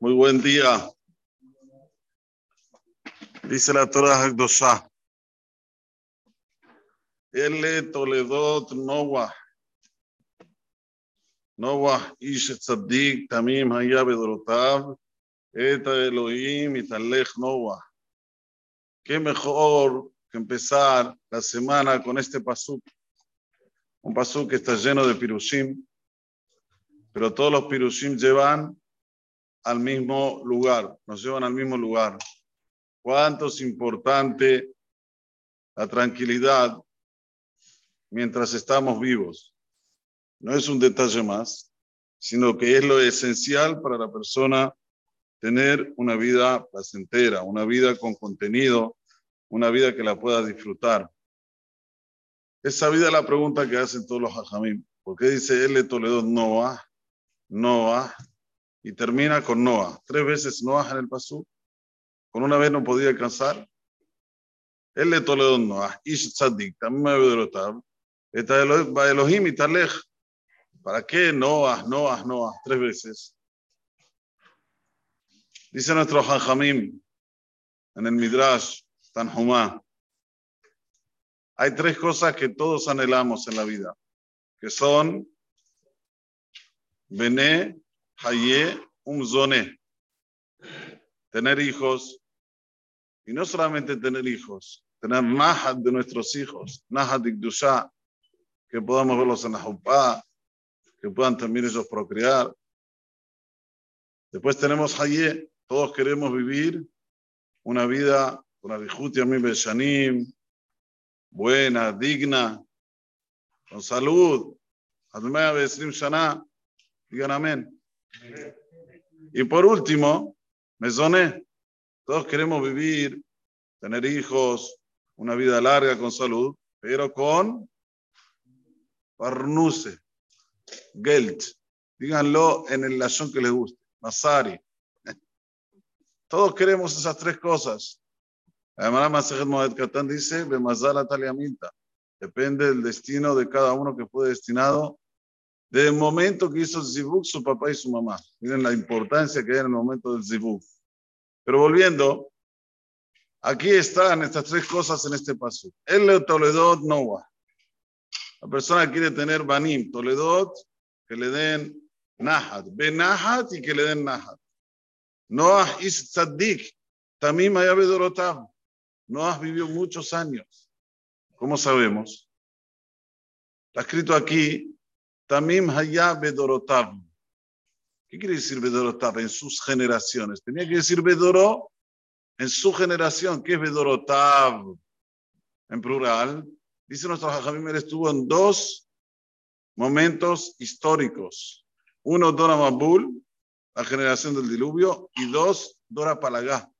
Muy buen día. Dice la Torah Hagdosha. Ele Toledot Noah. Noah ish tzaddik tamim haya bedorotav. Eta Elohim italech Noah. Qué mejor que empezar la semana con este pasuk. Un pasuk que está lleno de pirushim. Pero todos los pirushim llevan al mismo lugar, nos llevan al mismo lugar. Cuánto es importante la tranquilidad mientras estamos vivos. No es un detalle más, sino que es lo esencial para la persona tener una vida placentera, una vida con contenido, una vida que la pueda disfrutar. Es la pregunta que hacen todos los hajamim. ¿Por qué dice él de Toledo Noah? Noah y termina con Noah. Tres veces Noah en el pasú. Con una vez no podía alcanzar. Él le Toledo Noah. Ish Tzadik, también. Está Elohim y Talej. ¿Para qué Noah, Noah, Noah? Tres veces. Dice nuestro Hanjamim en el Midrash Tanhumá. Hay tres cosas que todos anhelamos en la vida, que son Bené, Haye, Umzone. Tener hijos. Y no solamente tener hijos, tener Nahat de nuestros hijos, Nahat Ikdusha, que podamos verlos en la Jupá, que puedan también ellos procrear. Después tenemos Haye, todos queremos vivir una vida con Arijuti Amim Beshanim, buena, digna, con salud. Admea Besrim Shana, digan amén. Y por último, Mesoné, todos queremos vivir, tener hijos, una vida larga con salud, pero con Parnuse, Geld. Díganlo en el lazón que les guste. Masari. Todos queremos esas tres cosas. Además, Masajet Moed Katan dice, Bemazal Minta. Depende del destino de cada uno que fue destinado. Desde el momento que hizo Zibuk, su papá y su mamá. Miren la importancia que hay en el momento del Zibuk. Pero volviendo, aquí están estas tres cosas en este paso. El Toledot Noah. La persona quiere tener Banim, Toledot, que le den Nahat, Benahat y que le den Nahat. Noah is tzaddik, tamim hayabedorotav. Noah vivió muchos años. ¿Cómo sabemos? Está escrito aquí, tamim hayabedorotav. ¿Qué quiere decir bedorotav? En sus generaciones. Tenía que decir bedoró en su generación. ¿Qué es bedorotav? En plural. Dice nuestro Jajamim, estuvo en dos momentos históricos. Uno, Dora Mabul, la generación del diluvio, y dos, Dora Palagá,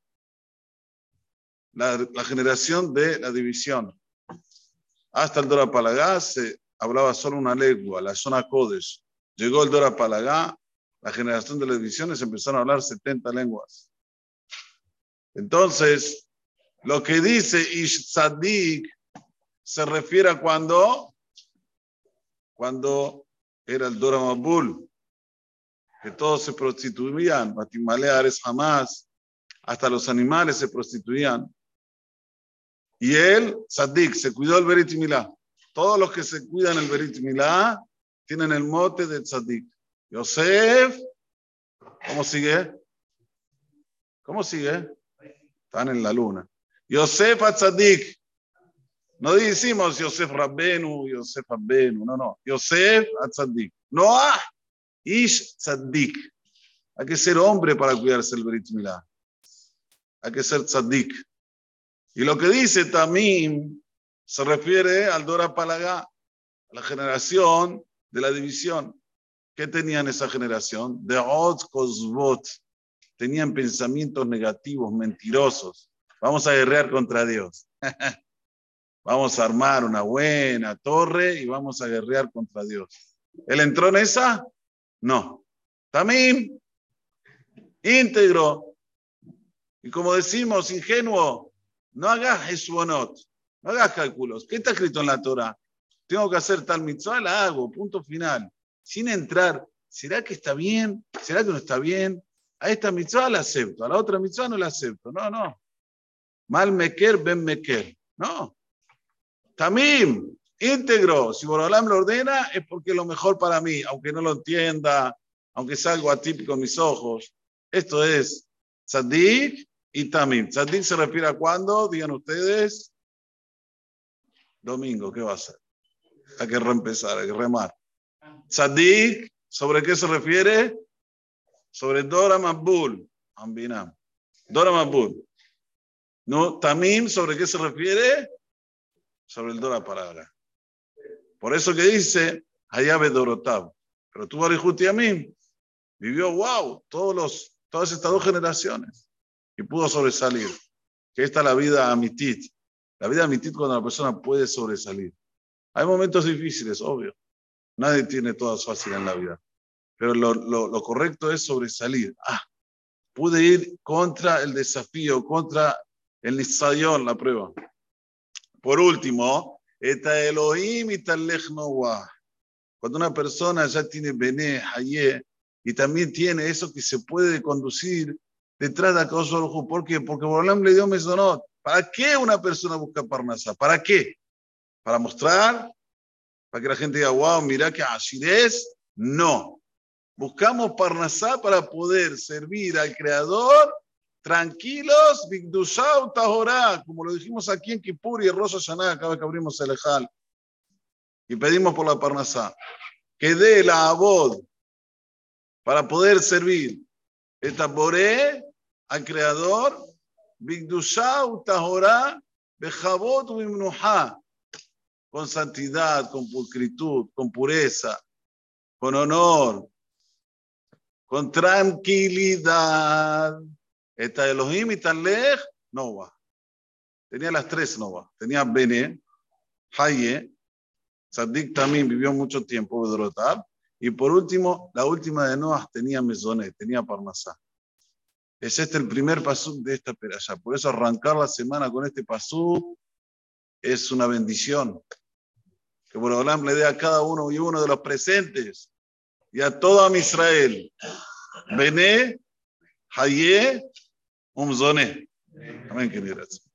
la, la generación de la división. Hasta el Dora Palagá se hablaba solo una lengua, la zona Kodesh. Llegó el Dora Palagá, la generación de las divisiones empezaron a hablar 70 lenguas. Entonces, lo que dice Ish Tzadik se refiere a cuando, cuando era el Dora Mabul, que todos se prostituían, Batimaleares jamás, hasta los animales se prostituían. Y él, Sadik, se cuidó del Berit. Todos los que se cuidan el Berit Milá tienen el mote de Sadik. Yosef, ¿cómo sigue? ¿Cómo sigue? Están en la luna. Yosef Atzadik. No decimos Yosef Rabbenu, Yosef Rabbenu, no, no. Yosef Atzadik. Noah Ish tzaddik. Hay que ser hombre para cuidarse el Berit Milá. Hay que ser tzaddik. Y lo que dice Tamim se refiere al Dora Palagá, a la generación de la división. ¿Qué tenían esa generación? De Od Kozvot. Tenían pensamientos negativos, mentirosos. Vamos a guerrear contra Dios. vamos a armar una buena torre y vamos a guerrear contra Dios. ¿Él entró en esa? No. También íntegro. Y como decimos, ingenuo, no hagas esbonot, no hagas cálculos. ¿Qué está escrito en la Torah? Tengo que hacer tal mitzvah, la hago, punto final. Sin entrar, ¿será que está bien? ¿Será que no está bien? a esta mitzvah la acepto, a la otra mitzvah no la acepto. No, no. Mal meker, ben meker. No. Tamim, íntegro. Si Borolam lo ordena, es porque es lo mejor para mí, aunque no lo entienda, aunque sea algo atípico en mis ojos. Esto es tzadik y tamim. Tzadik se refiere a cuándo, digan ustedes. Domingo, ¿qué va a ser? Hay que reempezar, hay que remar. Tzadik, ¿sobre qué se refiere? Sobre Dora Mabul. Ambinam. Dora Mabul. No, Tamim, ¿sobre qué se refiere? Sobre el Dora palabra. Por eso que dice, Hayabe Dorotab. Pero tú, Arijuti Amim, vivió, wow, todos los, todas estas dos generaciones y pudo sobresalir. Que esta es la vida amitit. La vida amitit cuando la persona puede sobresalir. Hay momentos difíciles, obvio. Nadie tiene todo fácil en la vida. Pero lo, lo, lo correcto es sobresalir. Ah, pude ir contra el desafío, contra el nisayón, la prueba. Por último, eta Elohim y Cuando una persona ya tiene Bené, Hayé, y también tiene eso que se puede conducir detrás de Akadosh ¿Por qué? Porque Borolam le dio Mesonot. ¿Para qué una persona busca Parnasa? ¿Para qué? ¿Para mostrar? ¿Para que la gente diga, wow, mira que así es? No. Buscamos Parnasá para poder servir al Creador tranquilos, como lo dijimos aquí en Kippur y en Rosh Hashanah, cada vez que abrimos el Ejal. Y pedimos por la Parnasá. Que dé la abod para poder servir. Boré al Creador, Con santidad, con pulcritud, con pureza, con honor, con tranquilidad. Esta Elohim y Talej, Nova. Tenía las tres Nova. Tenía Bene, Haye, Sadik también vivió mucho tiempo, Bedrotab. Y por último, la última de Noah tenía Mesonet, tenía Parnasá. Es este el primer pasú de esta peralla. Por eso arrancar la semana con este pasú es una bendición. Que Borolam le dé a cada uno y uno de los presentes y a todo Israel. Bené, Haye, Umzone. Amén, queridas.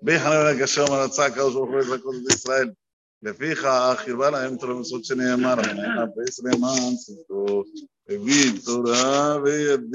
Vejan la que se llama la tzaca, os ofrece la cosa de Israel. לפיכך, חירבה להם תרמסות שנאמר, הפס למען צדקו, הביא תורה וידית.